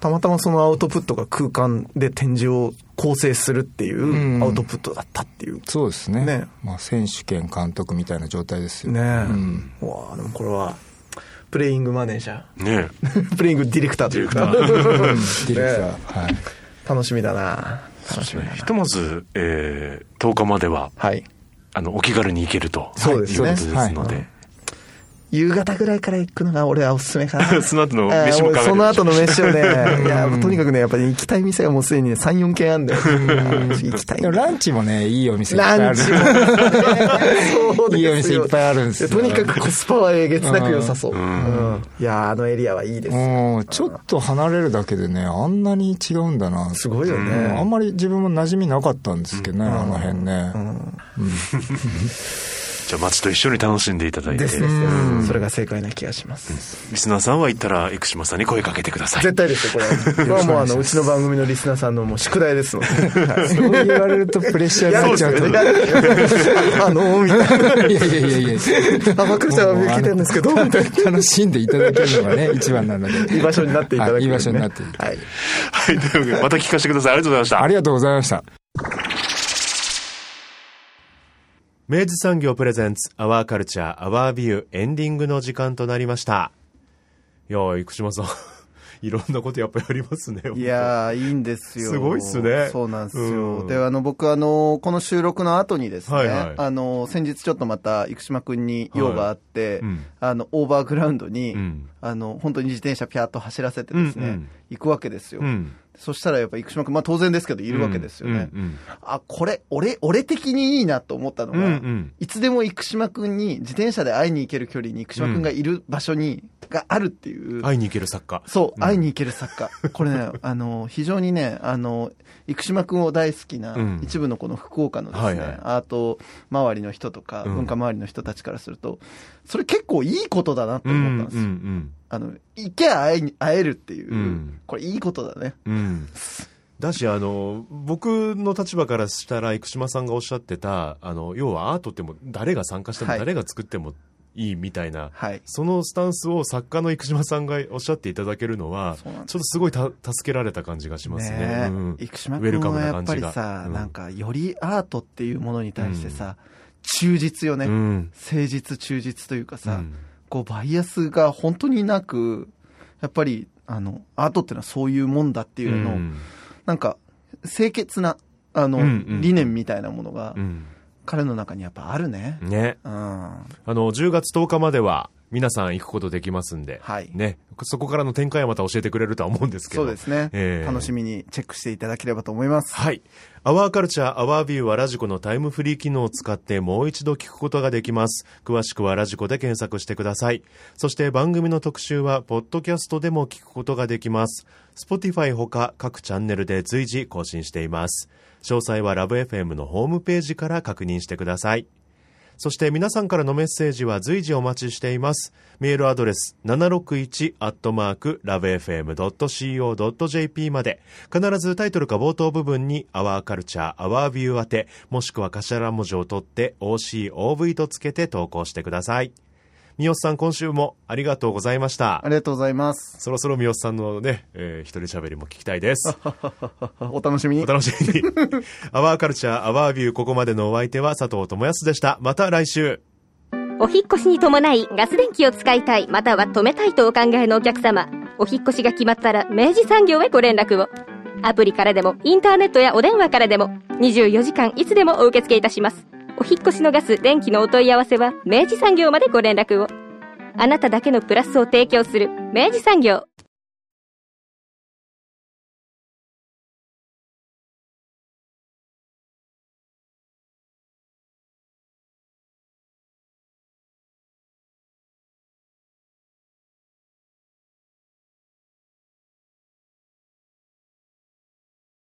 たまたまそのアウトプットが空間で展示を構成するっていううんアウトプットだったっていう。そうですね。ねまあ、選手兼監督みたいな状態ですよ。ねえ。うんうわあでもこれは、プレイングマネージャねー。プレイングディレクターというか。ディレクター。はい。楽しみだな。楽しみだな。ひとまず、えー、10日までははい。あのお気軽に行けると。そうですね。い。うことですので、夕方ぐらいから行くのが俺はおすすめかな。その後の飯も考えその後の飯をね、いや、とにかくね、やっぱり行きたい店がもうすでにね、3、4軒あるんだよ。行きたい。ランチもね、いいお店いっぱいある。ランチもね、そうですよいいお店いっぱいあるんですよとにかくコスパはえげつなく良さそう。んうんいやーあのエリアはいいです。うん、ちょっと離れるだけでね、あんなに違うんだな。すごいようんね。あんまり自分も馴染みなかったんですけどね、あの辺ね。じゃあ街と一緒に楽しんでいただいてですです。それが正解な気がします。リスナーさんは行ったら生島さんに声かけてください絶対ですよ、これは。これはもうあの、うちの番組のリスナーさんのもう宿題ですので。は いそう言われるとプレッシャーになっちゃうと。あの、みたいな。やいやいやいや。あ、ばくるちゃんは聞いてるんですけど。楽しんでいただけるのがね、一番なので。いい場所になっていただく、はいいい場所になっていたはい。はいというわけでまた聞かせてくださいありがとうございましたありがとうございました。明治産業プレゼンツアワーカルチャーアワービューエンディングの時間となりました。いやー生島さん いろんなことやっぱやりますねいやー、いいんですよ。すごいっすね。そうなんですよ。うん。で、あの、僕、あの、この収録の後にですね、はいはい。あの、先日ちょっとまた、生島くんに用があって、うん。あの、オーバーグラウンドに、うん。あの、本当に自転車ピャーっと走らせてですね、うんうん。行くわけですよ。うんそしたらやっぱ生島くん、まあ当然ですけど、いるわけですよね。うんうんあ、これ、俺、俺的にいいなと思ったのが、うんうん。いつでも生島くんに、自転車で会いに行ける距離に生島くんがいる場所に、があるっていう。会いに行ける作家。そう、会いに行ける作家。これね、あの、非常にね、あの、生島くんを大好きなうん。一部のこの福岡のですね、はいはい。アート周りの人とか、うん。文化周りの人たちからすると、それ結構いいことだなってうん思ったんですよ。うんあの、行けば会えに会えるっていう、うん。これいいことだね。うん。うんだし、あの、僕の立場からしたら、生島さんがおっしゃってた、あの、要はアートっても誰が参加しても、はい。誰が作ってもいいみたいな、はい。そのスタンスを作家の生島さんがおっしゃっていただけるのは、ちょっとすごいた助けられた感じがしますね。ねえうん。生島ウェルカム君はやっぱな感じが。りさ、うん。なんかよりアートっていうものに対してさ、忠実よね、うん。誠実忠実というかさ、うんこうバイアスが本当になくやっぱりあのアートっていうのはそういうもんだっていうのを、うんなんか清潔なあの、うんうん理念みたいなものが、うん彼の中にやっぱあるね。ね。うん。あの、10月10日までは、皆さん行くことできますんで、はいね。そこからの展開はまた教えてくれるとは思うんですけど。そうですね、ええ楽しみにチェックしていただければと思います。はい。アワーカルチャー、アワービューはラジコのタイムフリー機能を使ってもう一度聞くことができます。詳しくはラジコで検索してください。そして番組の特集は、ポッドキャストでも聞くことができます。Spotify ほか各チャンネルで随時更新しています。詳細はラブ f m のホームページから確認してください。そして皆さんからのメッセージは随時お待ちしています。メールアドレス 761-lovefm.co.jp まで必ずタイトルか冒頭部分に Our Culture, Our View 宛てもしくは頭文字を取って OCOV とつけて投稿してください。三好さん今週もありがとうございましたあ。りがとうございます。そろそろ三好さんのね、えー、一人喋りも聞きたいです。お楽しみにお。楽しみに。アワーカルチャー、アワービュー、ここまでのお相手は佐藤智康でした。また来週。お引っ越しに伴いガス電気を使いたいまたは止めたいとお考えのお客様お引っ越しが決まったら明治産業へご連絡をアプリからでもインターネットやお電話からでも24時間いつでもお受け付けいたしますお引越しのガス電気のお問い合わせは明治産業までご連絡を。あなただけのプラスを提供する明治産業。